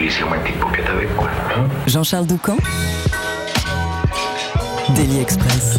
glissez-moi une petite paupiette avec, quoi. hein. Jean-Charles Doucan Daily Express.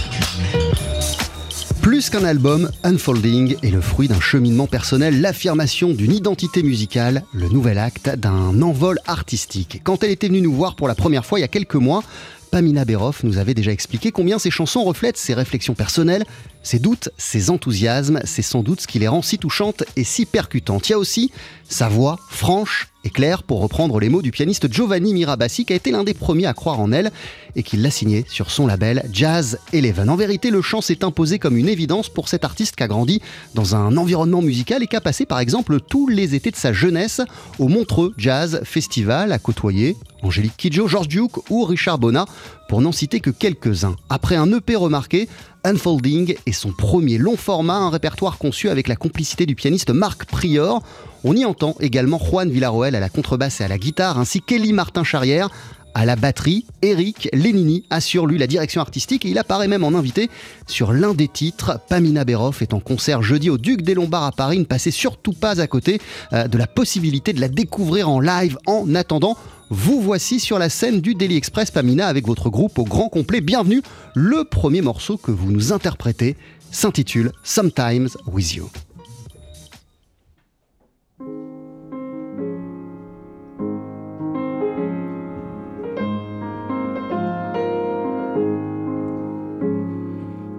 Plus qu'un album, Unfolding est le fruit d'un cheminement personnel, l'affirmation d'une identité musicale, le nouvel acte d'un envol artistique. Quand elle était venue nous voir pour la première fois il y a quelques mois, Pamina Beroff nous avait déjà expliqué combien ses chansons reflètent ses réflexions personnelles, ses doutes, ses enthousiasmes. C'est sans doute ce qui les rend si touchantes et si percutantes. Il y a aussi sa voix franche et claire, pour reprendre les mots du pianiste Giovanni Mirabassi, qui a été l'un des premiers à croire en elle et qui l'a signé sur son label Jazz Eleven. En vérité, le chant s'est imposé comme une évidence pour cet artiste qui a grandi dans un environnement musical et qui a passé par exemple tous les étés de sa jeunesse au Montreux Jazz Festival à côtoyer Angélique Kidjo, George Duke ou Richard Bonnat, pour n'en citer que quelques-uns. Après un EP remarqué, Unfolding est son premier long format, un répertoire conçu avec la complicité du pianiste Marc Prior. On y entend également Juan Villarroel à la contrebasse et à la guitare, ainsi qu'Elie Martin Charrière à la batterie. Eric Lenini assure lui la direction artistique et il apparaît même en invité sur l'un des titres. Pamina Beroff est en concert jeudi au Duc des Lombards à Paris. Ne passez surtout pas à côté euh, de la possibilité de la découvrir en live en attendant. Vous voici sur la scène du Daily Express Pamina avec votre groupe au grand complet. Bienvenue. Le premier morceau que vous nous interprétez s'intitule Sometimes With You.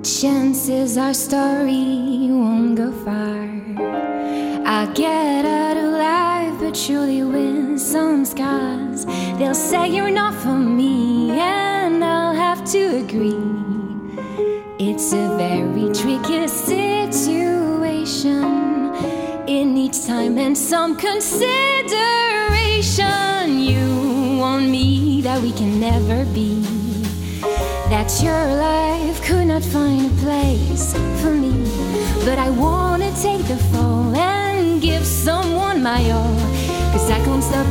Chances our story won't go far. I'll get out surely with some scars. They'll say you're not for me, and I'll have to agree. It's a very tricky situation. It needs time and some consideration. You want me that we can never be. That your life could not find a place for me. But I wanna take the fall and give someone my all.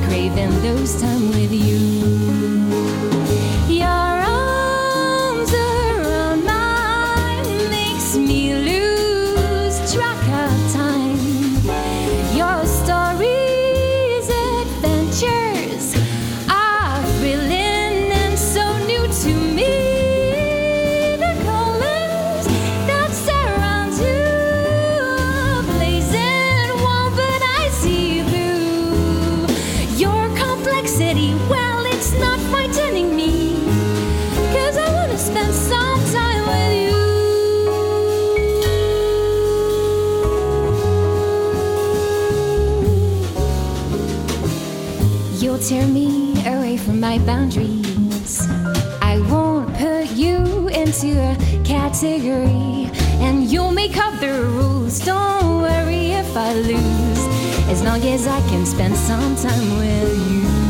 Craving those time with you. My boundaries. I won't put you into a category, and you'll make up the rules. Don't worry if I lose, as long as I can spend some time with you.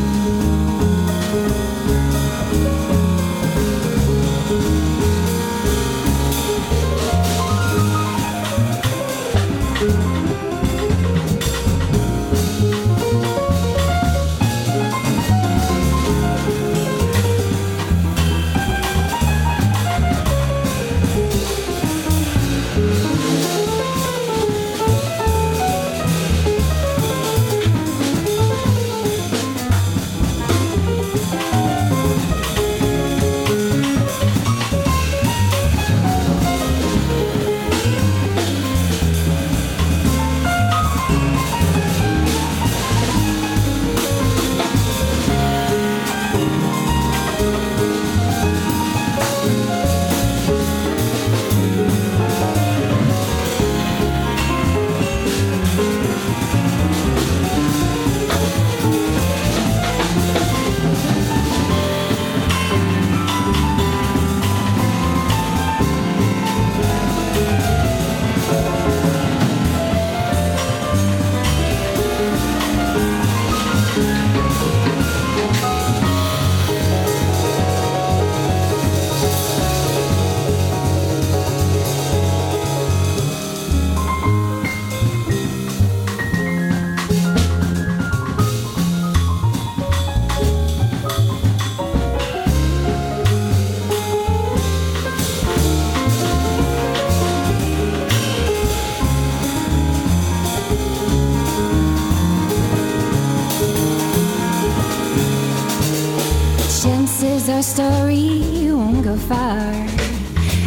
Our story won't go far.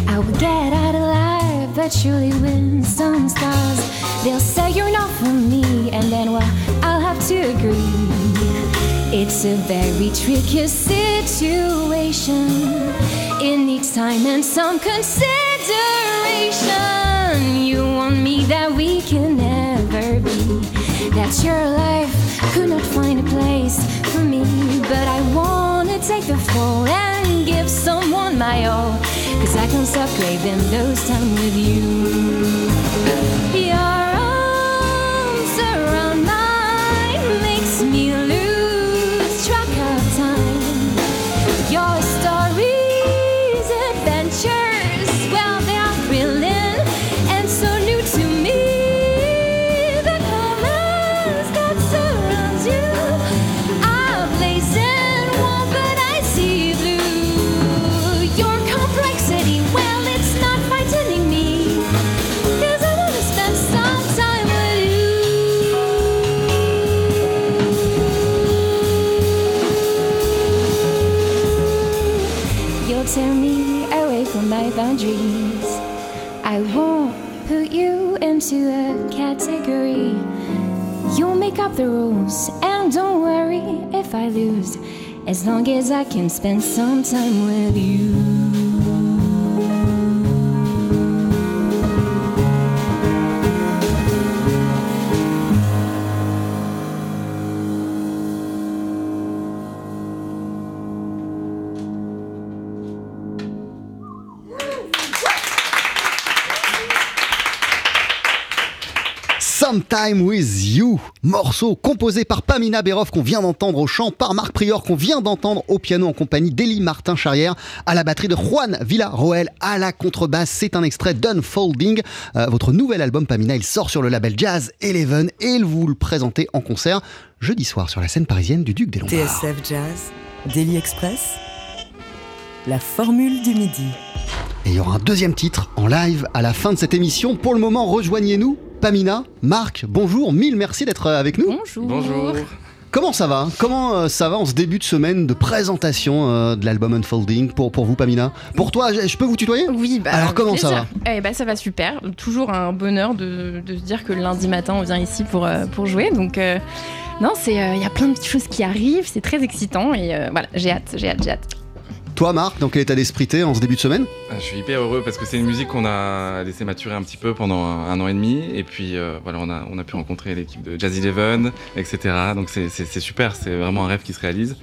I will get out alive, but surely win some stars. They'll say you're not for me, and then well, I'll have to agree. It's a very tricky situation. It needs time and some consideration. You want me that we can never be. That your life could not find a place for me. But I wanna take the fall and give someone my all. Cause I can't stop craving those time with you. Your up the rules, and don't worry if I lose, as long as I can spend some time with you. Sometime with You, morceau composé par Pamina Berov qu'on vient d'entendre au chant, par Marc Prior qu'on vient d'entendre au piano en compagnie d'Elie Martin Charrière, à la batterie de Juan Villarroel, à la contrebasse. C'est un extrait d'Unfolding. Euh, votre nouvel album Pamina, il sort sur le label Jazz Eleven et vous le présentez en concert jeudi soir sur la scène parisienne du Duc des Lombards. TSF Jazz, Daily Express, la formule du midi. Et il y aura un deuxième titre en live à la fin de cette émission. Pour le moment, rejoignez-nous. Pamina, Marc, bonjour, mille merci d'être avec nous. Bonjour. Bonjour. Comment ça va Comment euh, ça va en ce début de semaine de présentation euh, de l'album Unfolding pour, pour vous, Pamina? Pour toi, je peux vous tutoyer? Oui, bah, Alors, comment ça plaisir. Eh bah, ça va super. Toujours un bonheur de, de se dire que le lundi matin, on vient ici pour, euh, pour jouer. Donc, euh, non, c'est euh, il y a plein de petites choses qui arrivent. C'est très excitant et euh, voilà, j'ai hâte, j'ai hâte, j'ai hâte. Toi, Marc, dans quel état d'esprit t'es en ce début de semaine? Ah, Je suis hyper heureux parce que c'est une musique qu'on a laissé maturer un petit peu pendant un, an et demi. Et puis euh, voilà, on a, on a pu rencontrer l'équipe de Jazz Eleven, etc. Donc c'est super, c'est vraiment un rêve qui se réalise.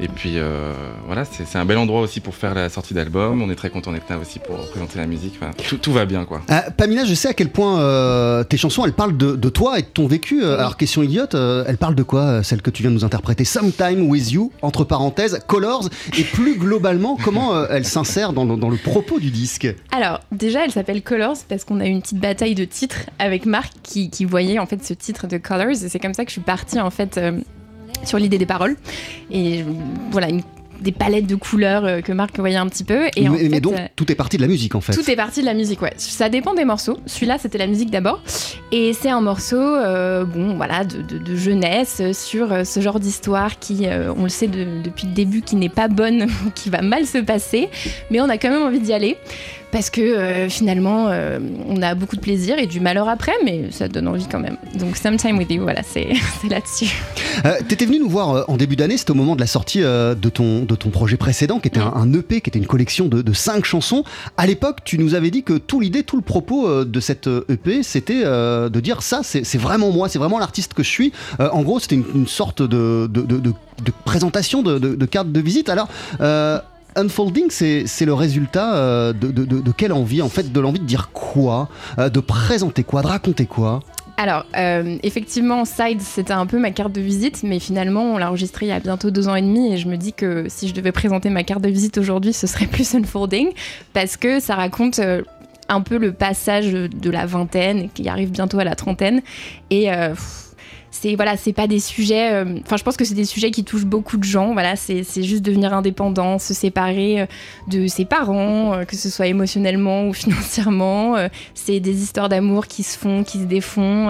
Et puis euh, voilà, c'est un bel endroit aussi pour faire la sortie d'album. On est très content d'être là aussi pour présenter la musique. Enfin, tout, tout va bien quoi. Euh, Pamina, je sais à quel point euh, tes chansons, elles parlent de, de toi et de ton vécu. Euh, Alors, question idiote, euh, elles parlent de quoi, celle que tu viens de nous interpréter? Sometime with You, entre parenthèses, Colors, et plus globalement, comment euh, elle s'insère dans, le- dans le propos du disque? Alors, déjà, elle s'appelle Colors parce qu'on a eu une petite bataille de titres avec Marc qui, qui voyait en fait ce titre de Colors et c'est comme ça que je suis partie en fait euh, sur l'idée des paroles et voilà une- des palettes de couleurs euh, que Marc voyait un petit peu et en mais, mais fait, donc, euh, tout est parti de la musique, en fait. tout est parti de la musique, ouais. Ça dépend des morceaux. Celui-là, c'était la musique d'abord. Et c'est un morceau, euh, bon, voilà, de, de- de jeunesse sur ce genre d'histoire qui, euh, on le sait de- depuis le début, qui n'est pas bonne, qui va mal se passer. Mais on a quand même envie d'y aller. Parce que euh, finalement, euh, on a beaucoup de plaisir et du malheur après, mais ça donne envie quand même. Donc, Sometime with You, voilà, c'est là-dessus. Euh, T'étais venu nous voir euh, en début d'année, c'était au moment de la sortie de, ton, de ton projet précédent, qui était un, un EP, qui était une collection de, de cinq chansons. À l'époque, tu nous avais dit que tout l'idée, tout le propos de cette EP, c'était euh, de dire ça, c'est vraiment moi, c'est vraiment l'artiste que je suis. En gros, c'était une, une sorte de, de, de- de- présentation, de, carte de visite. Alors, Unfolding, c'est le résultat euh, de, quelle envie En fait, de l'envie de dire quoi Euh, De présenter quoi De raconter quoi? Alors, euh, effectivement, Side, c'était un peu ma carte de visite, mais finalement, on l'a enregistré il y a bientôt deux ans et demi, et je me dis que si je devais présenter ma carte de visite aujourd'hui, ce serait plus Unfolding, parce que ça raconte un peu le passage de la vingtaine, qui arrive bientôt à la trentaine, et c'est voilà, c'est pas des sujets. euh, Enfin, je pense que c'est des sujets qui touchent beaucoup de gens. Voilà, c'est juste devenir indépendant, se séparer euh, de ses parents, euh, que ce soit émotionnellement ou financièrement. euh, c'est des histoires d'amour qui se font, qui se défont.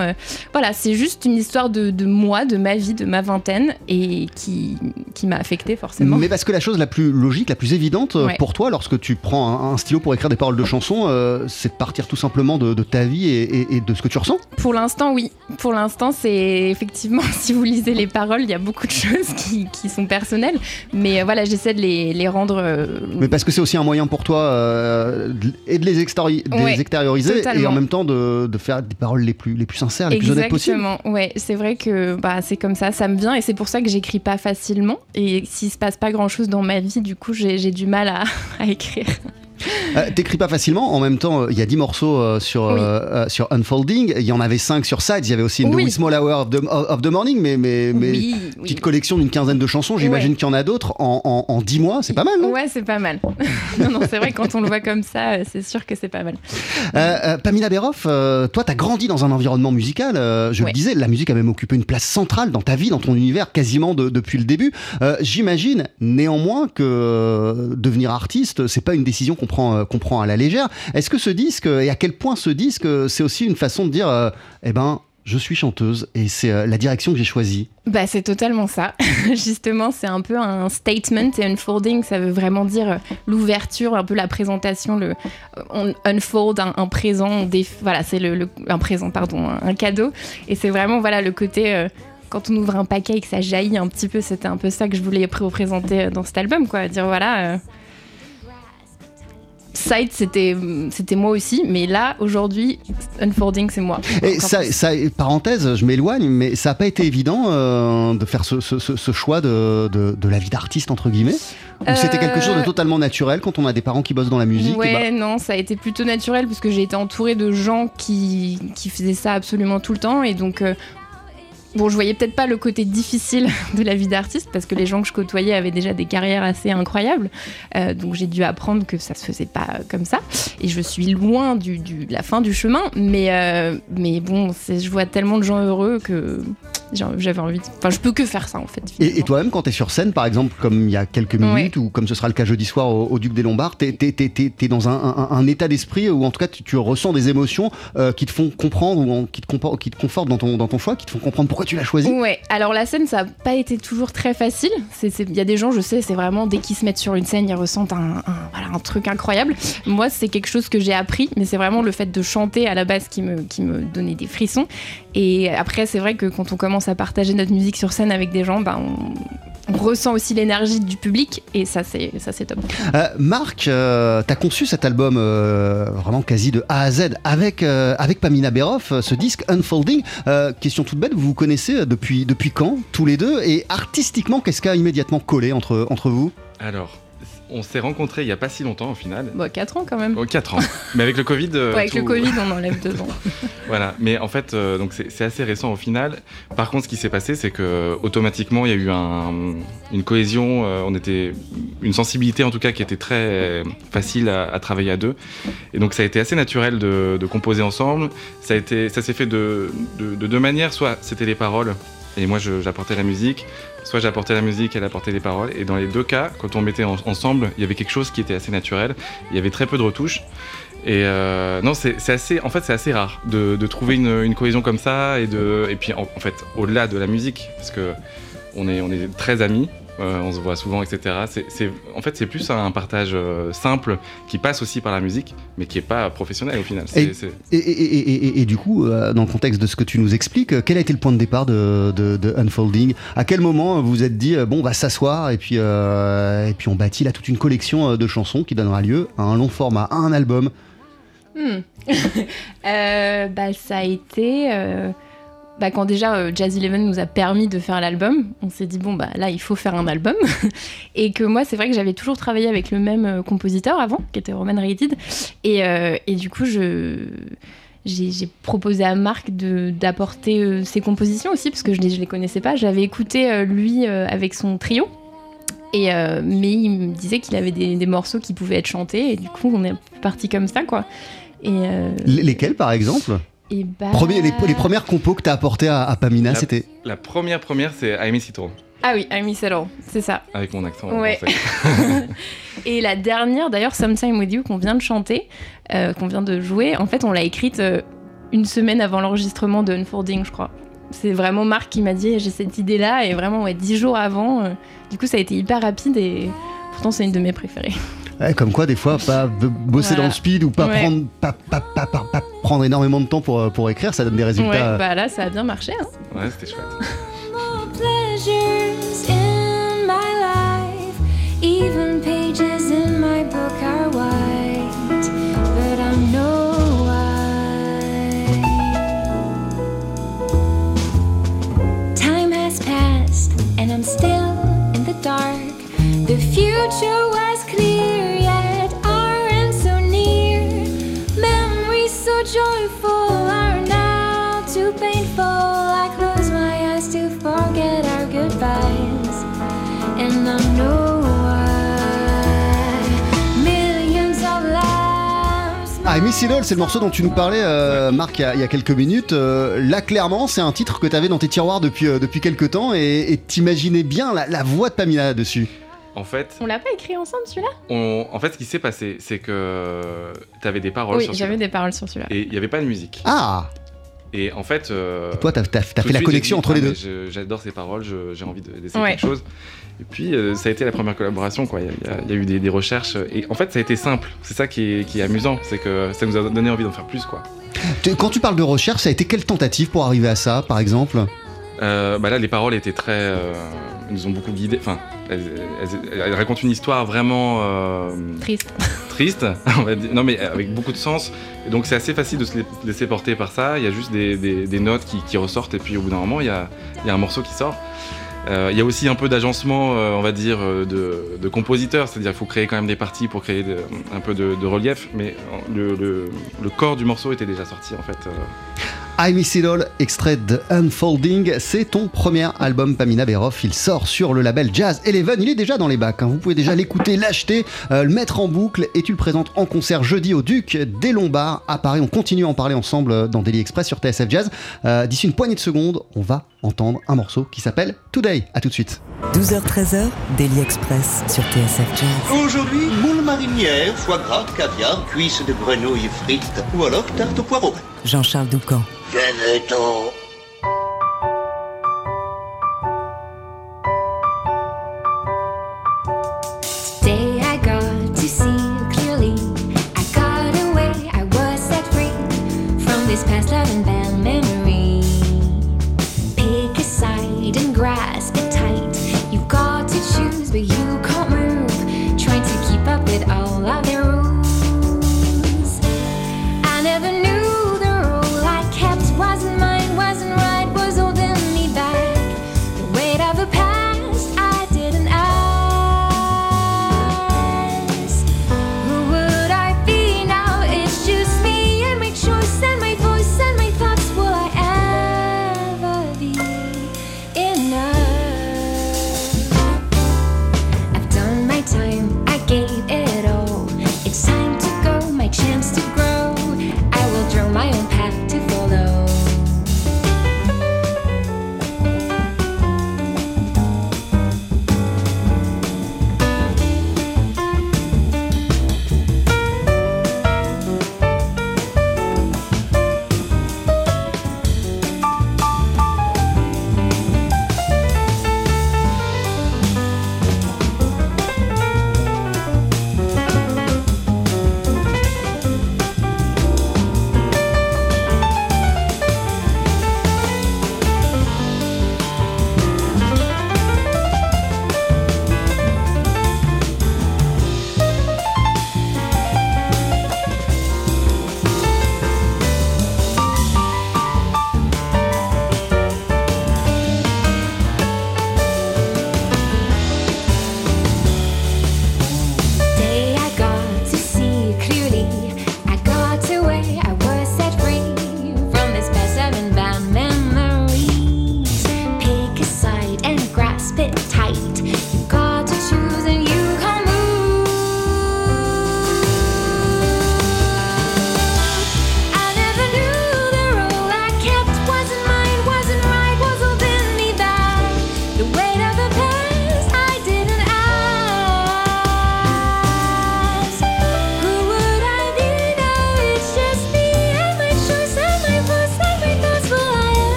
voilà, c'est juste une histoire de, de moi, de ma vie, de ma vingtaine et qui qui m'a affectée forcément. Mais parce que la chose la plus logique, la plus évidente Ouais. pour toi, lorsque tu prends un, un stylo pour écrire des paroles de chansons, c'est de partir tout simplement de, de ta vie et, et- et de ce que tu ressens? Pour l'instant, oui. Pour l'instant, c'est effectivement, si vous lisez les paroles, il y a beaucoup de choses qui, qui sont personnelles. Mais euh, voilà, j'essaie de les, les rendre. euh, Mais parce que c'est aussi un moyen pour toi euh, de- et de les, de extérioriser et en même temps de, de faire des paroles les plus, les plus sincères, les plus honnêtes possibles. Exactement, ouais, c'est vrai que bah, c'est comme ça, ça me vient et c'est pour ça que j'écris pas facilement. Et s'il se passe pas grand chose dans ma vie, du coup, j'ai j'ai du mal à, à écrire. Euh, T'écris pas facilement, en même temps, il y a 10 morceaux euh, sur, Oui. euh, sur Unfolding, il y en avait 5 sur Sides, il y avait aussi une Oui. Small Hour of the, of the Morning, mais, mais, mais oui, petite collection d'une quinzaine de chansons, j'imagine Ouais. qu'il y en a d'autres en, en, en 10 mois, c'est pas mal, Ouais, c'est pas mal. non, non, c'est vrai, quand on le voit comme ça, c'est sûr que c'est pas mal. Pamela Beroff, toi, t'as grandi dans un environnement musical. je Ouais. le disais, la musique a même occupé une place centrale dans ta vie, dans ton univers, quasiment de- depuis le début. J'imagine néanmoins que devenir artiste, c'est pas une décision qu'on prend, euh, qu'on prend à la légère. Est-ce que ce disque, et à quel point ce disque, euh, c'est aussi une façon de dire, euh, eh ben, je suis chanteuse et c'est euh, la direction que j'ai choisie. Bah, c'est totalement ça. Justement, c'est un peu un statement et unfolding. Ça veut vraiment dire euh, l'ouverture, un peu la présentation, le on unfold un, présent. voilà, c'est le, un présent, pardon, un, cadeau. Et c'est vraiment voilà le côté. euh, quand on ouvre un paquet et que ça jaillit un petit peu, c'était un peu ça que je voulais représenter euh, dans cet album, quoi. Dire voilà. euh, Sight, c'était c'était moi aussi, mais là, aujourd'hui, Unfolding, c'est moi. Et ça, parenthèse, je m'éloigne, mais ça n'a pas été évident euh, de faire ce, ce- ce- ce choix de, de- de la vie d'artiste, entre guillemets? Ou c'était quelque chose de Euh, totalement naturel quand on a des parents qui bossent dans la musique? Et Ouais, bah, non, ça a été plutôt naturel parce que j'ai été entourée de gens qui, qui faisaient ça absolument tout le temps et donc. euh, Bon, je voyais peut-être pas le côté difficile de la vie d'artiste parce que les gens que je côtoyais avaient déjà des carrières assez incroyables. Euh, donc j'ai dû apprendre que ça se faisait pas euh, comme ça. Et je suis loin du, du- de la fin du chemin. Mais, euh, mais bon, je vois tellement de gens heureux que j'avais envie. de- Enfin, je peux que faire ça en fait. Et, toi-même, quand tu es sur scène, par exemple, comme il y a quelques minutes, ou comme ce sera le cas jeudi soir au, au Duc des Lombards, tu es, dans un, un- un état d'esprit où, en tout cas, tu, tu ressens des émotions euh, qui te font comprendre ou en- qui, te qui te confortent dans ton, dans ton choix, qui te font comprendre pourquoi tu l'as choisi? Ouais, alors la scène, ça n'a pas été toujours très facile. Il y a des gens, je sais, c'est vraiment dès qu'ils se mettent sur une scène, ils ressentent un, un- voilà, un truc incroyable. Moi, c'est quelque chose que j'ai appris, mais c'est vraiment le fait de chanter à la base qui me, qui me donnait des frissons. Et après, c'est vrai que quand on commence à partager notre musique sur scène avec des gens, ben, on, on ressent aussi l'énergie du public, et ça, c'est ça, c'est top. Euh, Marc, euh, t'as conçu cet album euh, vraiment quasi de A à Z avec, euh, avec Pamina Beroff, ce disque Unfolding. Euh, question toute bête, vous vous connaissez depuis, depuis quand, tous les deux? Et artistiquement, qu'est-ce qui a immédiatement collé entre, entre vous? Alors, on s'est rencontrés il y a pas si longtemps au final. Bon, 4 ans quand même. Oh, 4 ans. Mais avec le Covid. euh, Ouais, avec le Covid, on enlève deux ans. Voilà, mais en fait, euh, donc c'est assez récent au final. Par contre, ce qui s'est passé, c'est que automatiquement, il y a eu un- une cohésion. euh, on était une sensibilité en tout cas qui était très facile à, à travailler à deux. Et donc, ça a été assez naturel de, de composer ensemble. Ça a été, ça s'est fait de, de- de deux manières. Soit c'était les paroles et moi j'apportais la musique. Soit j'apportais la musique, elle apportait les paroles. Et dans les deux cas, quand on mettait en- ensemble, il y avait quelque chose qui était assez naturel. Il y avait très peu de retouches. Et euh, non, c'est assez, en fait, c'est assez rare de, trouver une, cohésion comme ça et puis en, en fait, au-delà de la musique, parce que on est, on est très amis, euh, on se voit souvent, etc. C'est, c'est- en fait, c'est plus un partage euh, simple qui passe aussi par la musique, mais qui est pas professionnel au final. C'est- Et- c'est- et, et- et- et- et du coup, euh, dans le contexte de ce que tu nous expliques, quel a été le point de départ de, de- de Unfolding? À quel moment vous vous êtes dit, bon, on va s'asseoir et, puis euh, et puis on bâtit là toute une collection de chansons qui donnera lieu à un long format, à un album? Hmm. Euh, bah, ça a été euh, bah, quand déjà euh, Jazz Eleven nous a permis de faire l'album. On s'est dit, bon, bah là, il faut faire un album. et que moi, c'est vrai que j'avais toujours travaillé avec le même euh, compositeur avant, qui était Roman. Et, euh, et du coup. J'ai proposé à Marc d'apporter euh, ses compositions aussi, parce que je ne les connaissais pas. J'avais écouté lui avec son trio, et, mais il me disait qu'il avait des, morceaux qui pouvaient être chantés, et du coup, on est parti comme ça, quoi. Lesquels, par exemple? Et bah... Premier- les, les premières compos que t'as apportées à, à Pamina, c'était. La première première, c'est It All, Ah oui, It All, c'est ça. avec mon accent Ouais. français. Et la dernière, d'ailleurs, Sometime With You, qu'on vient de chanter, euh, qu'on vient de jouer, en fait, on l'a écrite euh, une semaine avant l'enregistrement de Unfolding, je crois. C'est vraiment Marc qui m'a dit j'ai cette idée-là, et vraiment, ouais, dix jours avant. euh, du coup, ça a été hyper rapide et pourtant, c'est une de mes préférées. Ouais, comme quoi, des fois, pas bosser Voilà. dans le speed ou pas, Ouais. prendre, pas, pas, pas, pas- pas prendre énormément de temps pour, euh, pour écrire, ça donne des résultats. Ouais, bah là, ça a bien marché. hein. Ouais, c'était chouette. more pleasures in my life. Even pages in my book are white, Ah, Miss Idol, c'est le morceau dont tu nous parlais, euh, Marc, il y, a, il y a quelques minutes. Euh, là, clairement, c'est un titre que tu avais dans tes tiroirs depuis, euh, depuis quelques temps et et t'imaginais bien la, la voix de Pamina dessus. En fait, On l'a pas écrit ensemble, celui-là? en fait, ce qui s'est passé, c'est que t'avais des paroles Oui, sur j'avais celui-là. des paroles sur celui-là. Et il n'y avait pas de musique. Ah Et en fait. euh, Toi, t'as t'as- t'as tout fait la suite, connexion entre les Ah, deux. J'adore ces paroles, je- j'ai envie de- d'essayer Ouais. quelque chose. Et puis, euh, ça a été la première collaboration, quoi. Il y a- y, y eu des, des recherches. Et en fait, ça a été simple. C'est ça qui est, qui est amusant. C'est que ça nous a donné envie d'en faire plus, quoi. Quand tu parles de recherche, ça a été quelle tentative pour arriver à ça, par exemple? Euh, bah là, les paroles étaient très. euh, elles nous ont beaucoup guidés. Enfin, elles, elles- elles racontent une histoire vraiment. euh, Triste. triste, on va dire. non mais avec beaucoup de sens. Et donc c'est assez facile de se la- laisser porter par ça. Il y a juste des, des- des notes qui, qui ressortent et puis au bout d'un moment il y a, il y a un morceau qui sort. Euh, il y a aussi un peu d'agencement, euh, on va dire, euh, de, de compositeur, c'est-à-dire qu'il faut créer quand même des parties pour créer un peu de, relief, mais le corps du morceau était déjà sorti en fait. I Miss It All, extrait de Unfolding, c'est ton premier album Pamina Beroff, il sort sur le label Jazz Eleven, il est déjà dans les bacs, hein. vous pouvez déjà l'écouter, l'acheter, euh, le mettre en boucle et tu le présentes en concert jeudi au Duc des Lombards à Paris, on continue à en parler ensemble euh, dans Daily Express sur TSF Jazz. Euh, D'ici une poignée de secondes, on va entendre un morceau qui s'appelle Today, à tout de suite. 12h-13h, Daily Express sur TSF Jazz. Aujourd'hui, moule marinière, foie gras, caviar, cuisses de grenouille frites ou alors tarte au poireau. Jean-Charles Doucan. Venez-t'en. Today I got to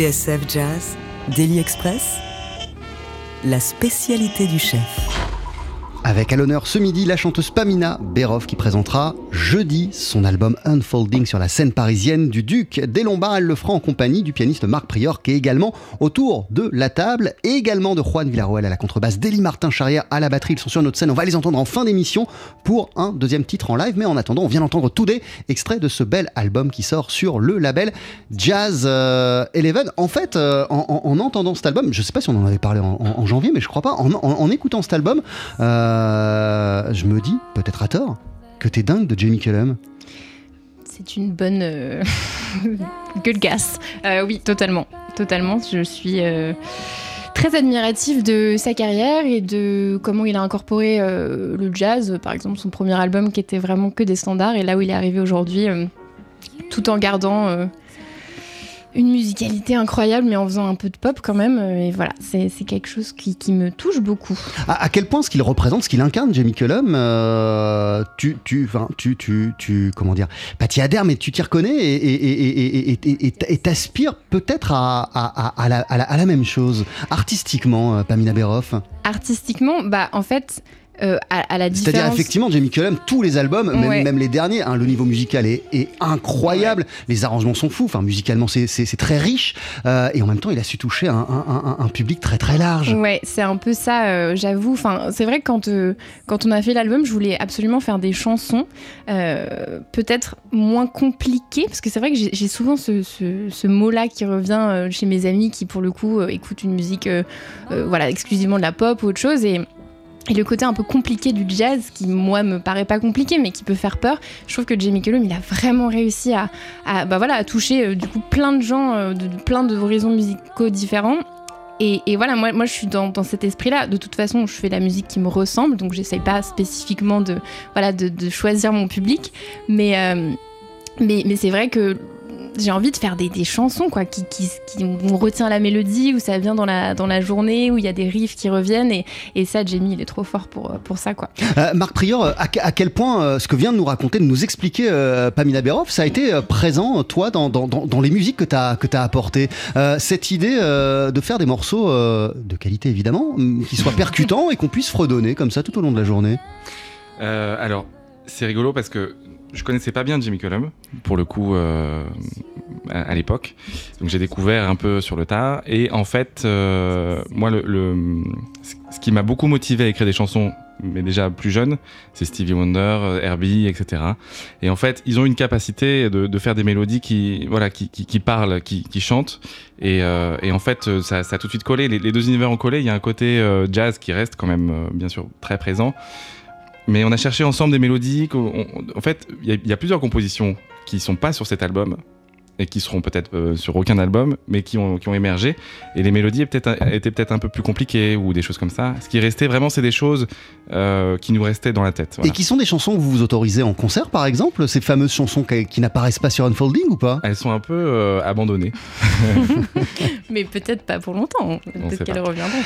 TSF Jazz, Daily Express, la spécialité du chef. Avec à l'honneur ce midi la chanteuse Pamina Berov qui présentera jeudi son album Unfolding sur la scène parisienne du Duc des Lombards. Elle le fera en compagnie du pianiste Marc Prior qui est également autour de la table et également de Juan Villarroel à la contrebasse, Délie Martin Charrière à la batterie. Ils sont sur notre scène. On va les entendre en fin d'émission pour un deuxième titre en live. Mais en attendant, on vient d'entendre Today, extrait de ce bel album qui sort sur le label Jazz euh, Eleven. En fait, euh, en, en, en, entendant cet album, je sais pas si on en avait parlé en, janvier, mais je crois pas. En, écoutant cet album, euh, je me dis, peut-être à tort, que t'es dingue de Jamie Cullum. C'est une bonne. Euh... Good guess. Euh, oui, totalement. Totalement. Je suis. Euh, très admirative de sa carrière et de comment il a incorporé euh, le jazz, par exemple son premier album qui était vraiment que des standards et là où il est arrivé aujourd'hui, tout en gardant une musicalité incroyable, mais en faisant un peu de pop quand même. Et voilà, c'est quelque chose qui, qui, me touche beaucoup. À, à quel point ce qu'il représente, ce qu'il incarne, Jamie Cullum, euh, tu, tu, enfin, tu, tu, tu, comment dire, bah, tu adhères, mais tu t'y reconnais et t'aspires peut-être à, à, à, la, à, la, même chose, artistiquement, euh, Pamina Beroff? Artistiquement, bah, en fait. Euh, à, à, la différence. C'est-à-dire effectivement, Jamie Cullum, tous les albums, même, ouais. même les derniers, hein, le niveau musical est, est incroyable, ouais. les arrangements sont fous, enfin musicalement c'est très riche, euh, et en même temps il a su toucher un, un, un, un public très très large. Ouais, c'est un peu ça, euh, j'avoue. Enfin, c'est vrai que quand quand on a fait l'album, je voulais absolument faire des chansons peut-être moins compliquées, parce que c'est vrai que j'ai souvent ce, ce, ce mot-là qui revient chez mes amis qui pour le coup écoutent une musique, voilà, exclusivement de la pop ou autre chose, et et le côté un peu compliqué du jazz, qui moi me paraît pas compliqué, mais qui peut faire peur, je trouve que Jamie Cullum, il a vraiment réussi à, bah voilà, à toucher euh, du coup plein de gens, euh, de, de, plein d'horizons musicaux différents. Et, voilà, moi, moi je suis dans, dans cet esprit-là. De toute façon, je fais la musique qui me ressemble, donc j'essaye pas spécifiquement de, voilà, de, de, choisir mon public. Mais, euh, mais, mais c'est vrai que j'ai envie de faire des, des chansons quoi, qui, qui, qui, où on retient la mélodie, où ça vient dans la, dans la journée, où il y a des riffs qui reviennent. Et, et ça, Jamie, il est trop fort pour, pour ça. Quoi. Euh, Marc Prior, à, à, quel point euh, ce que vient de nous raconter, de nous expliquer euh, Pamela Berov, ça a été euh, présent, toi, dans, dans, dans, les musiques que tu as, que as apportées? Euh, Cette idée euh, de faire des morceaux de qualité, évidemment, qui soient percutants et qu'on puisse fredonner comme ça tout au long de la journée Alors, c'est rigolo parce que je connaissais pas bien Jimmy Cullum pour le coup euh, à, l'époque. Donc j'ai découvert un peu sur le tard et en fait euh, moi le, ce qui m'a beaucoup motivé à écrire des chansons mais déjà plus jeune c'est Stevie Wonder Herbie etc et en fait ils ont une capacité de, faire des mélodies qui voilà qui, parlent qui, chantent. Et, euh, en fait ça, a tout de suite collé. Les, les deux univers ont collé. Il y a un côté euh, jazz qui reste quand même euh, bien sûr très présent mais on a cherché ensemble des mélodies. On, en fait, il y, y, a plusieurs compositions qui sont pas sur cet album et qui seront peut-être euh, sur aucun album, mais qui ont, qui ont émergé. Et les mélodies étaient peut-être peut un peu plus compliquées ou des choses comme ça. Ce qui restait vraiment, c'est des choses euh, qui nous restaient dans la tête. Voilà. Et qui sont des chansons que vous vous autorisez en concert, par exemple Ces fameuses chansons qui, qui n'apparaissent pas sur Unfolding ou pas? Elles sont un peu euh, abandonnées. mais peut-être pas pour longtemps. Peut-être qu'elles reviendront.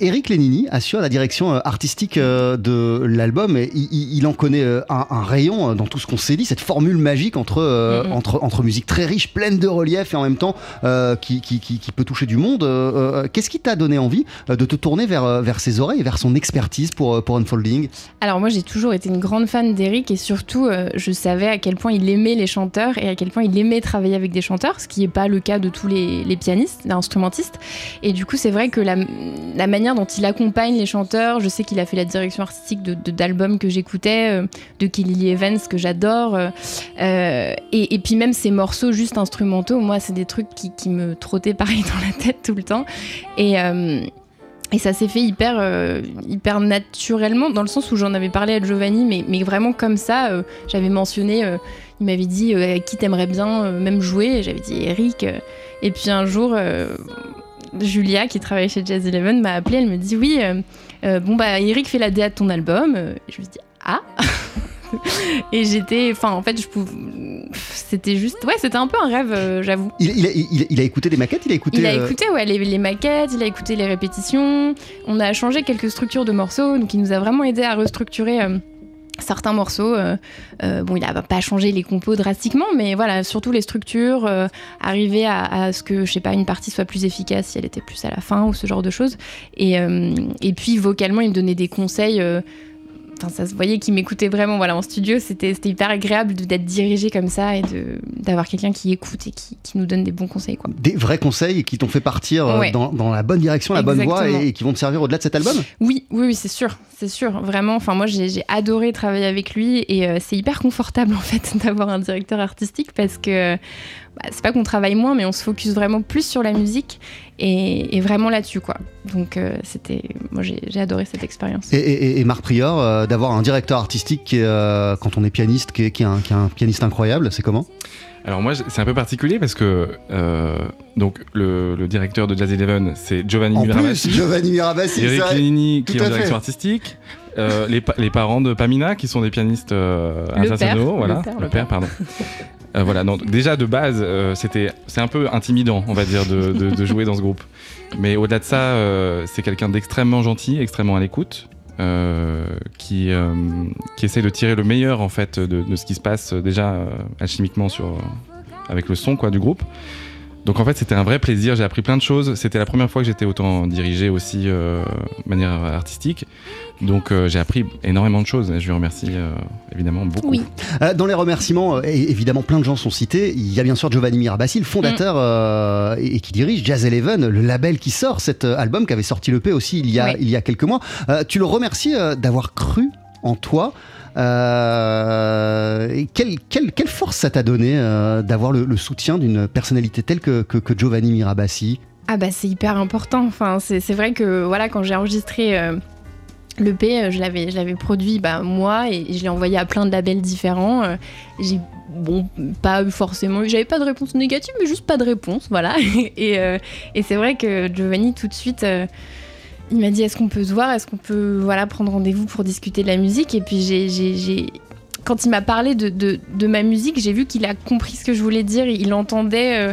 Euh, Eric Lénini assure la direction artistique de l'album et il, il, en connaît un, un, rayon dans tout ce qu'on s'est dit, cette formule magique entre, mm -hmm. entre, entre musique très riche, pleine de relief et en même temps euh, qui, qui, qui, qui, peut toucher du monde. Euh, Qu'est-ce qui t'a donné envie de te tourner vers, vers ses oreilles et vers son expertise pour, pour Unfolding? Alors moi j'ai toujours été une grande fan d'Eric et surtout euh, je savais à quel point il aimait les chanteurs et à quel point il aimait travailler avec des chanteurs, ce qui n'est pas le cas de tous les, les pianistes, les instrumentistes. Et du coup c'est vrai que la, la manière dont il accompagne les chanteurs. Je sais qu'il a fait la direction artistique d'albums que j'écoutais, euh, de Kelly Evans que j'adore. Euh, et, et, puis même ces morceaux juste instrumentaux, moi, c'est des trucs qui, me trottaient pareil dans la tête tout le temps. Et, euh, ça s'est fait hyper, euh, hyper naturellement, dans le sens où j'en avais parlé à Giovanni, mais, vraiment comme ça. Euh, j'avais mentionné, euh, il m'avait dit qui t'aimerait bien même jouer. J'avais dit Eric. et puis un jour, Julia, qui travaille chez Jazz Eleven, m'a appelé. Elle me dit Oui, Euh, bon, bah, Eric fait la DA de ton album. Euh, et je me suis dit, ah Et j'étais. Enfin, en fait, je pouvais. C'était juste. Ouais, c'était un peu un rêve, euh, j'avoue. Il, il a, il- il a écouté des maquettes, il a écouté. Il a euh, écouté ouais, les, les maquettes, il a écouté les répétitions. On a changé quelques structures de morceaux, donc il nous a vraiment aidé à restructurer euh, certains morceaux. euh, euh, bon, il a pas changé les compos drastiquement, mais voilà, surtout les structures, euh, arriver à, ce que, je sais pas, une partie soit plus efficace si elle était plus à la fin ou ce genre de choses. Et, et puis vocalement, il me donnait des conseils. Enfin, ça se voyait qu'il m'écoutait vraiment voilà, en studio. C'était c'était hyper agréable d'être dirigé comme ça et de- d'avoir quelqu'un qui écoute et qui, qui nous donne des bons conseils. Quoi. Des vrais conseils qui t'ont fait partir euh, Ouais. dans, dans la bonne direction, la bonne voie et, et qui vont te servir au-delà de cet album? Oui, oui, oui, c'est sûr, c'est sûr. Vraiment, enfin moi j'ai j'ai adoré travailler avec lui et euh, c'est hyper confortable en fait d'avoir un directeur artistique parce que bah, c'est pas qu'on travaille moins, mais on se focus vraiment plus sur la musique et, et vraiment là-dessus quoi. Donc euh, c'était, moi j'ai j'ai adoré cette expérience. Et, et- et Marc Prior, euh, d'avoir un directeur artistique qui est, euh, quand on est pianiste, qui est, qui est un, qui est un pianiste incroyable, c'est comment? Alors moi, c'est un peu particulier parce que euh, donc le, le directeur de Jazz Eleven, c'est Giovanni En Mirabassi. plus, Giovanni Mirabassi, Eric c'est- Lénini, qui est en fait. direction artistique. euh, les, pa- les parents de Pamina, qui sont des pianistes euh, Le père, internationaux, le voilà, père, le père, pardon. Euh, voilà, donc déjà de base, euh, c'était, c'est un peu intimidant, on va dire, de, de- jouer dans ce groupe. Mais au-delà de ça, euh, c'est quelqu'un d'extrêmement gentil, extrêmement à l'écoute, qui, qui essaie de tirer le meilleur en fait de, de ce qui se passe déjà alchimiquement sur, avec le son quoi du groupe. Donc en fait c'était un vrai plaisir, j'ai appris plein de choses. C'était la première fois que j'étais autant dirigé aussi euh, de manière artistique. Donc euh, j'ai appris énormément de choses. Je lui remercie euh, évidemment beaucoup. Oui. Euh, Dans les remerciements, euh, et évidemment plein de gens sont cités. Il y a bien sûr Giovanni Mirabassi, le fondateur Mm. euh, et, et qui dirige Jazz Eleven, le label qui sort cet album qui avait sorti le P aussi il y a, Oui. il y a quelques mois. Euh, tu le remercies euh, d'avoir cru en toi. Euh, quelle, quelle- force ça t'a donné euh, d'avoir le, soutien d'une personnalité telle que, Giovanni Mirabassi Ah bah c'est hyper important. Enfin c'est vrai que voilà quand j'ai enregistré euh, le P, euh, je l'avais je l'avais produit bah, moi et, je l'ai envoyé à plein de labels différents. J'ai bon pas forcément j'avais pas de réponse négative mais juste pas de réponse voilà et, c'est vrai que Giovanni tout de suite il m'a dit est-ce qu'on peut se voir? Est-ce qu'on peut voilà prendre rendez-vous pour discuter de la musique? Et puis j'ai- quand il m'a parlé de, de- de ma musique j'ai vu qu'il a compris ce que je voulais dire. Il entendait euh,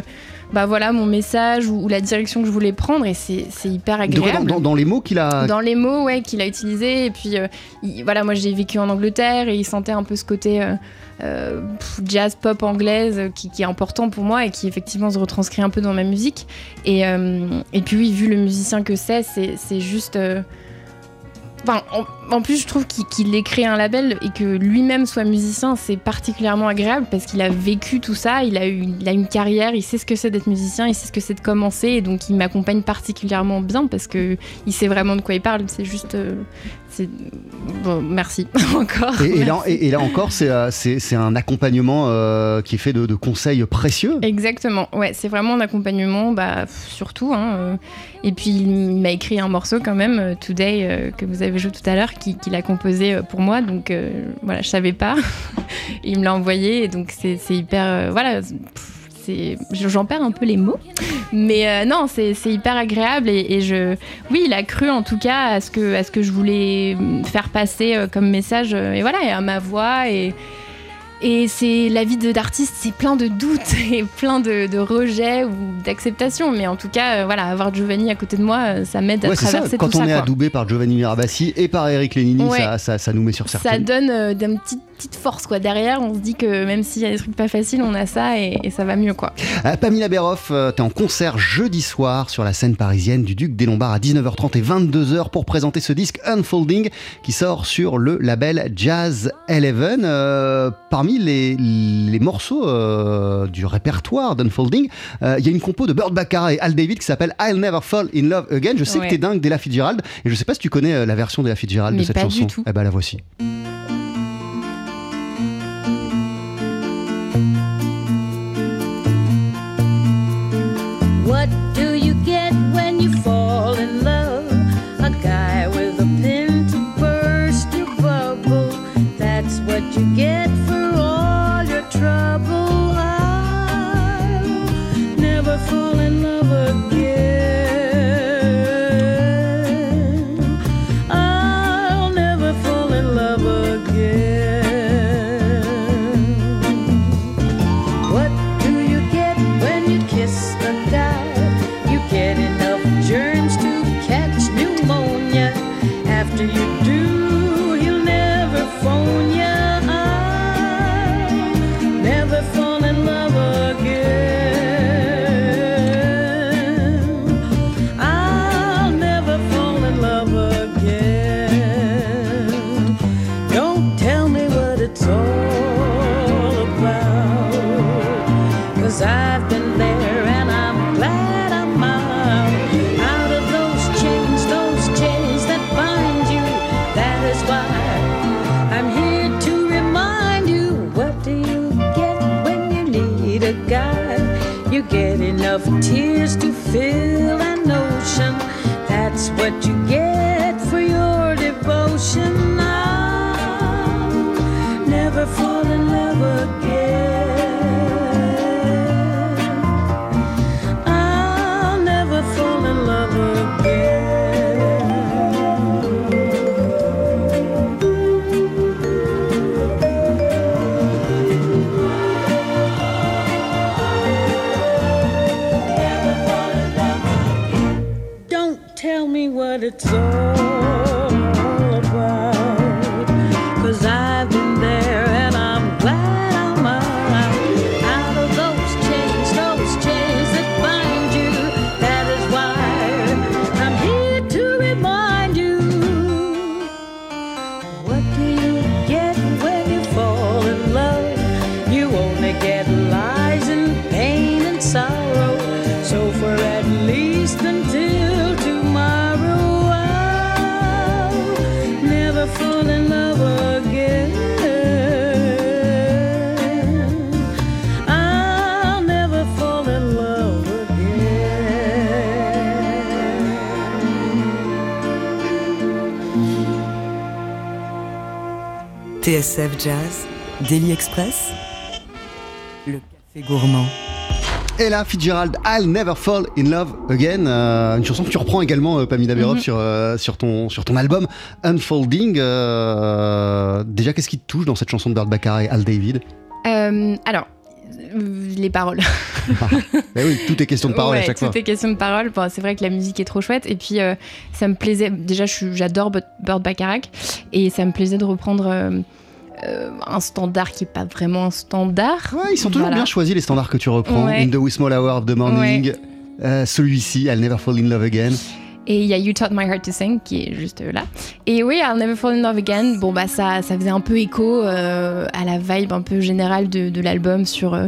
bah voilà mon message ou, ou la direction que je voulais prendre et c'est c'est hyper dans, agréable dans- dans les mots qu'il a. dans les mots ouais qu'il a utilisés et puis euh, il- voilà moi j'ai vécu en Angleterre et il sentait un peu ce côté euh, euh, jazz pop anglaise qui, qui est important pour moi et qui effectivement se retranscrit un peu dans ma musique et, et puis oui vu le musicien que c'est c'est c'est juste En, plus, je trouve qu'il qu'il ait créé un label et que lui-même soit musicien, c'est particulièrement agréable parce qu'il a vécu tout ça, il a, eu, a une carrière, il sait ce que c'est d'être musicien, il sait ce que c'est de commencer et donc il m'accompagne particulièrement bien parce que il sait vraiment de quoi il parle. C'est juste, euh, c'est bon, merci encore. Et, et là, Merci. et- et là encore, c'est euh, c'est- un accompagnement euh, qui est fait de, de conseils précieux. Exactement, ouais, c'est vraiment un accompagnement, bah, surtout. hein, euh. Et puis il m'a écrit un morceau quand même, Today, euh, que vous avez joué tout à l'heure, qui- qu'il a composé pour moi. Donc voilà, je savais pas. il me l'a envoyé, et donc c'est hyper. voilà. pff, c'est- J'en perds un peu les mots, mais euh, non, c'est hyper agréable et, et je, oui, il a cru en tout cas à ce que, à ce que je voulais faire passer euh, comme message euh, et voilà, et à ma voix et, et c'est la vie d'artiste, c'est plein de doutes et plein de, de rejets ou d'acceptation. Mais en tout cas, euh, voilà, avoir Giovanni à côté de moi, euh, ça m'aide à Ouais, c'est ça. traverser Quand tout on ça. est quoi. adoubé par Giovanni Mirabassi et par Eric Lénini, Ouais. ça, ça, ça nous met sur Ça certaines. donne euh, d'une petite, petite force quoi. Derrière, on se dit que même s'il y a des trucs pas faciles, on a ça et, et ça va mieux quoi. Euh, Pamela Beroff, euh, t'es en concert jeudi soir sur la scène parisienne du Duc des Lombards à 19h30 et 22h pour présenter ce disque Unfolding qui sort sur le label Jazz Eleven. Euh, parmi les, les morceaux euh, du répertoire d'Unfolding, euh, il y a une compo de Burt Baccarat et Al David qui s'appelle I'll Never Fall in Love Again. Je sais Ouais. que t'es dingue d'Ella Fitzgerald et je sais pas si tu connais euh, la version d'Ella Fitzgerald de cette pas chanson. du tout. Eh ben la voici. What you get for all your trouble. I'll never fall TSF Jazz, Daily Express, le café gourmand. Et là, Fitzgerald, I'll Never Fall in Love Again, euh, une chanson que tu reprends également, euh, Pamela Berov, Mhm. sur, euh, sur, ton, sur ton album Unfolding. Euh, déjà, qu'est-ce qui te touche dans cette chanson de Burt Bacharach et Al David? Euh, alors, euh, les paroles. Eh oui, tout est question de parole Ouais, à chaque fois. Tout est question de parole. Bon, c'est vrai que la musique est trop chouette. Et puis, euh, ça me plaisait. Déjà, j'adore Burt Bacharach. Et ça me plaisait de reprendre euh, euh, un standard qui n'est pas vraiment un standard. Ouais, ils sont toujours Voilà. bien choisis les standards que tu reprends. Ouais. In the Wee Small Hour of the Morning, euh, celui-ci, I'll Never Fall in Love Again. Et il y a You Taught My Heart to Sing qui est juste là. Et oui, I'll Never Fall in Love Again, bon bah ça, ça faisait un peu écho euh, à la vibe un peu générale de, de l'album sur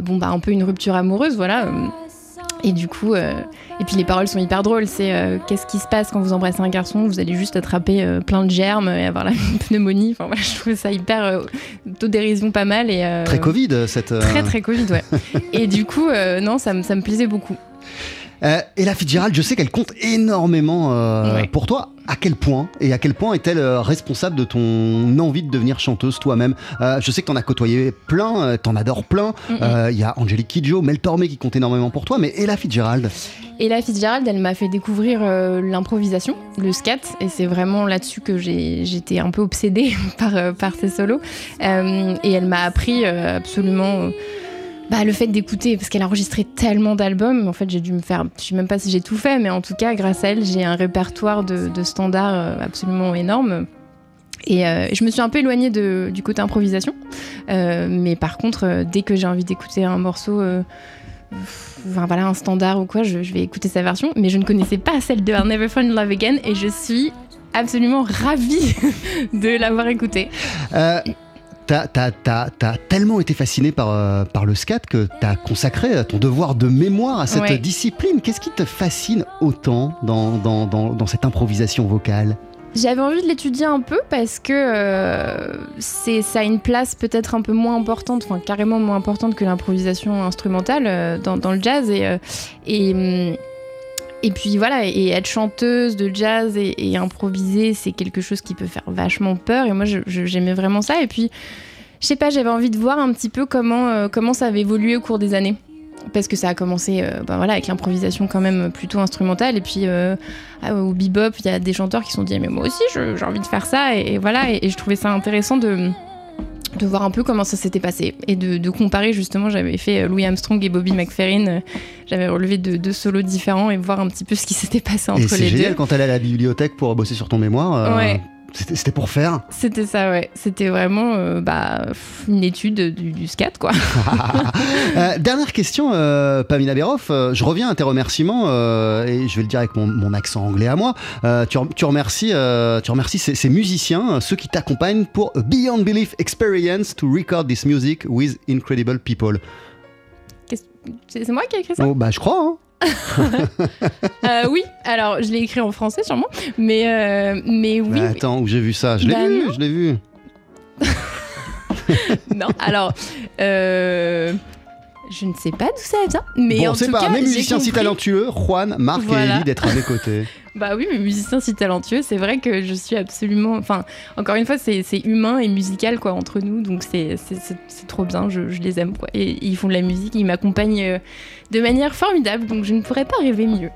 bon bah un peu une rupture amoureuse, voilà. Et du coup, euh, et puis les paroles sont hyper drôles. C'est euh, qu'est-ce qui se passe quand vous embrassez un garçon? Vous allez juste attraper euh, plein de germes et avoir la pneumonie. Enfin voilà, je trouve ça hyper autodérision pas mal et Très Covid, cette. Très très Covid, ouais. et du coup, non, ça, me- ça me plaisait beaucoup. Euh, et la Fitzgerald, je sais qu'elle compte énormément euh, pour toi. À quel point Et à quel point est-elle euh, responsable de ton envie de devenir chanteuse toi-même? Euh, Je sais que t'en as côtoyé plein, t'en adores plein. Il y a Angélique Kidjo, Mel Tormé qui compte énormément pour toi, mais et la Fitzgerald? Et la Fitzgerald, elle m'a fait découvrir euh, l'improvisation, le scat, et c'est vraiment là-dessus que j'ai- j'étais un peu obsédée par, euh, par ses solos. Euh, et elle m'a appris euh, absolument euh, bah, le fait d'écouter, parce qu'elle a enregistré tellement d'albums. En fait, j'ai dû me faire, je sais même pas si j'ai tout fait, mais en tout cas, grâce à elle, j'ai un répertoire de, standards euh, absolument énorme. Et euh, je me suis un peu éloignée du côté improvisation. Euh, mais par contre, dès que j'ai envie d'écouter un morceau, enfin voilà, un standard ou quoi, je, vais écouter sa version. Mais je ne connaissais pas celle de I'll Never in Love Again et je suis absolument ravie de l'avoir écoutée. T'as t'as tellement été fasciné par, euh, par le scat que t'as consacré ton devoir de mémoire à cette Ouais. discipline. Qu'est-ce qui te fascine autant dans, dans, dans, dans cette improvisation vocale? J'avais envie de l'étudier un peu parce que euh, c'est ça a une place peut-être un peu moins importante, enfin carrément moins importante que l'improvisation instrumentale euh, dans, dans le jazz et et, hum, et puis voilà et être chanteuse de jazz et, improviser c'est quelque chose qui peut faire vachement peur. Et moi j'aimais vraiment ça. Et puis je sais pas j'avais envie de voir un petit peu comment euh, comment ça avait évolué au cours des années. Parce que ça a commencé euh, ben voilà, avec l'improvisation quand même plutôt instrumentale. Et puis euh, ah, au bebop il y a des chanteurs qui se sont dit mais moi aussi j'ai envie de faire ça. Et, voilà et je trouvais ça intéressant de de voir un peu comment ça s'était passé et de, de comparer justement j'avais fait euh, Louis Armstrong et Bobby McFerrin euh, j'avais relevé deux, deux solos différents et voir un petit peu ce qui s'était passé entre c'est les génial deux quand t'allais à la bibliothèque pour bosser sur ton mémoire. euh, Ouais. C'était pour faire. c'était ça ouais c'était vraiment euh, bah, une étude du, du scat quoi Euh, dernière question, euh, Pamela Beroff. Euh, je reviens à tes remerciements et je vais le dire avec mon, mon accent anglais à moi. Tu, rem- tu remercies, tu remercies ces, ces musiciens, ceux qui t'accompagnent pour a Beyond Belief Experience to record this music with incredible people. C'est moi qui ai écrit ça? Oh, bah, je crois. hein. Euh, oui alors je l'ai écrit en français sûrement mais euh, mais oui Mais attends, où j'ai vu ça? Je l'ai Bah vu, non. je l'ai vu. Non, alors, euh, Je ne sais pas d'où ça vient, mais bon, en tout pas, cas, mais musicien si talentueux, Juan, Marc Voilà. et Ellie d'être à mes côtés. Bah oui, mais musicien si talentueux, c'est vrai que je suis absolument. Enfin, encore une fois, c'est humain et musical quoi entre nous, donc c'est trop bien. Je, je les aime quoi. Et ils font de la musique, ils m'accompagnent euh, de manière formidable, donc je ne pourrais pas rêver mieux.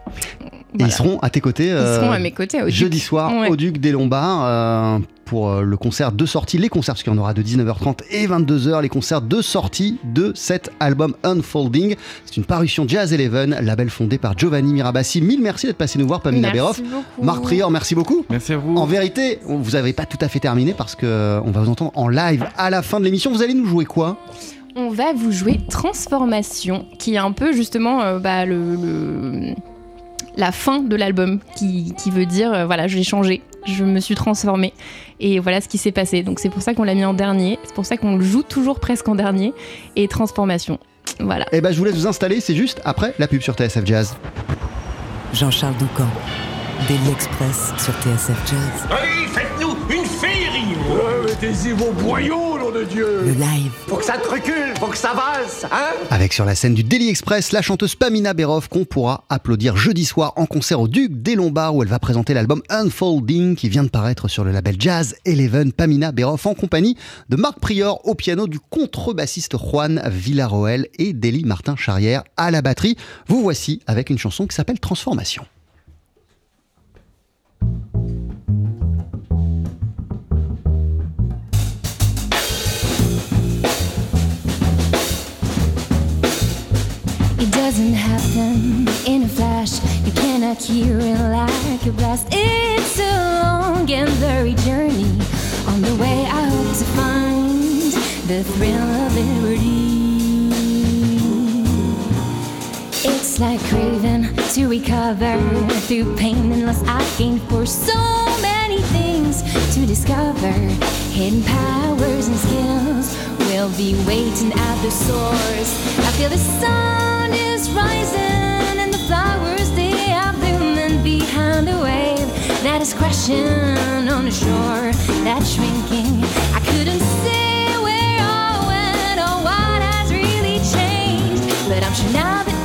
Et ils seront à tes côtés. Ils euh, seront à mes côtés au Duc. Jeudi soir Ouais. au Duc des Lombards euh, pour euh, le concert de sortie, les concerts, parce qu'il y en aura de 19h30 et 22h, les concerts de sortie de cet album Unfolding. C'est une parution Jazz Eleven, label fondé par Giovanni Mirabassi. Mille merci d'être passé nous voir, Pamina Merci Beroff. Marc Prior, merci beaucoup. Merci à vous. En vérité, vous n'avez pas tout à fait terminé parce que euh, on va vous entendre en live à la fin de l'émission. Vous allez nous jouer quoi? On va vous jouer Transformation, qui est un peu justement euh, bah, le, le- la fin de l'album, qui, qui veut dire euh, voilà, j'ai changé, je me suis transformée, et voilà ce qui s'est passé. Donc c'est pour ça qu'on l'a mis en dernier, c'est pour ça qu'on le joue toujours presque en dernier, et Transformation. Voilà. Eh ben, je vous laisse vous installer, c'est juste après la pub sur TSF Jazz. Jean-Charles Doucan, Daily Express sur TSF Jazz. Allez, Vos boyaux, nom de Dieu Le live. Faut que ça te recule, faut que ça valse, hein Avec sur la scène du Daily Express la chanteuse Pamina Beroff qu'on pourra applaudir jeudi soir en concert au Duc des Lombards où elle va présenter l'album Unfolding qui vient de paraître sur le label Jazz Eleven. Pamina Beroff en compagnie de Marc Prior au piano, du contrebassiste Juan Villarroel et d'Elie Martin Charrière à la batterie. Vous voici avec une chanson qui s'appelle Transformation. Doesn't happen in a flash. You cannot hear it like a blast. It's a long and very journey. On the way, I hope to find the thrill of liberty. It's like craving to recover through pain and loss. I gained for so many things to discover. Hidden powers and skills will be waiting at the source. I feel the sun is rising and the flowers they are blooming behind the wave that is crashing on the shore. That's shrinking. I couldn't say where or when or what has really changed, but I'm sure now that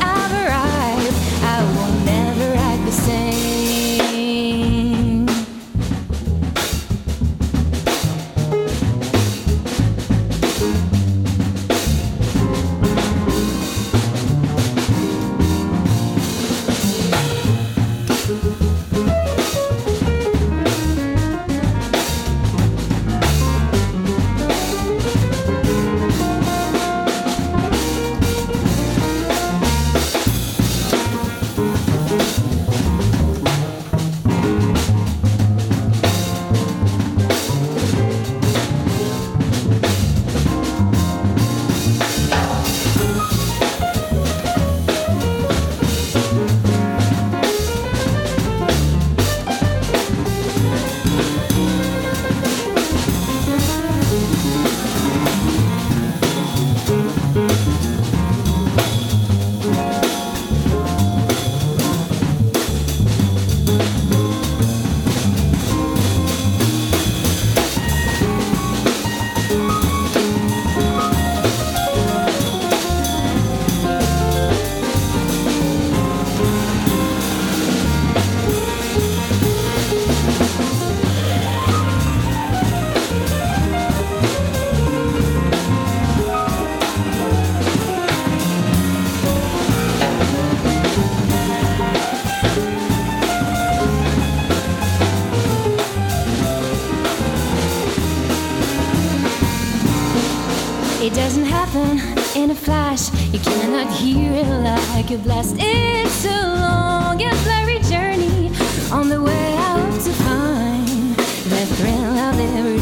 hear it like a blast. It's a long and blurry journey on the way out to find the thrill of liberty.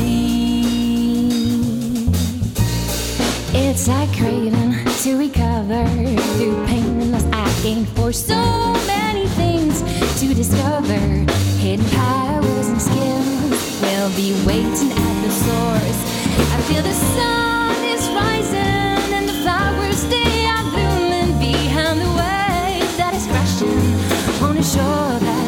It's like craving to recover through pain and loss. I gained for so many things to discover. Hidden powers and skills will be waiting at the source. I feel the sun on a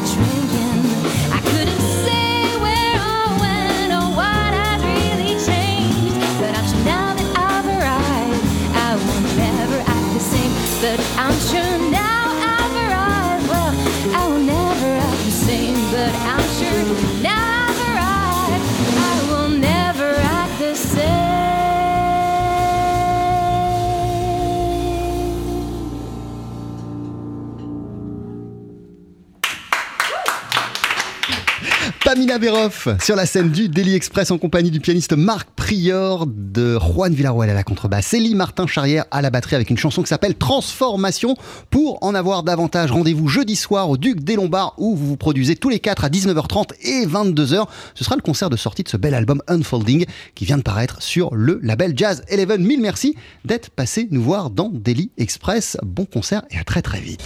Sur la scène du Daily Express en compagnie du pianiste Marc Prior, de Juan Villarroel à la contrebasse, Elie Martin Charrière à la batterie avec une chanson qui s'appelle Transformation. Pour en avoir davantage, rendez-vous jeudi soir au Duc des Lombards où vous vous produisez tous les quatre à 19h30 et 22h. Ce sera le concert de sortie de ce bel album Unfolding qui vient de paraître sur le label Jazz Eleven. Mille merci d'être passé nous voir dans Daily Express. Bon concert et à très très vite.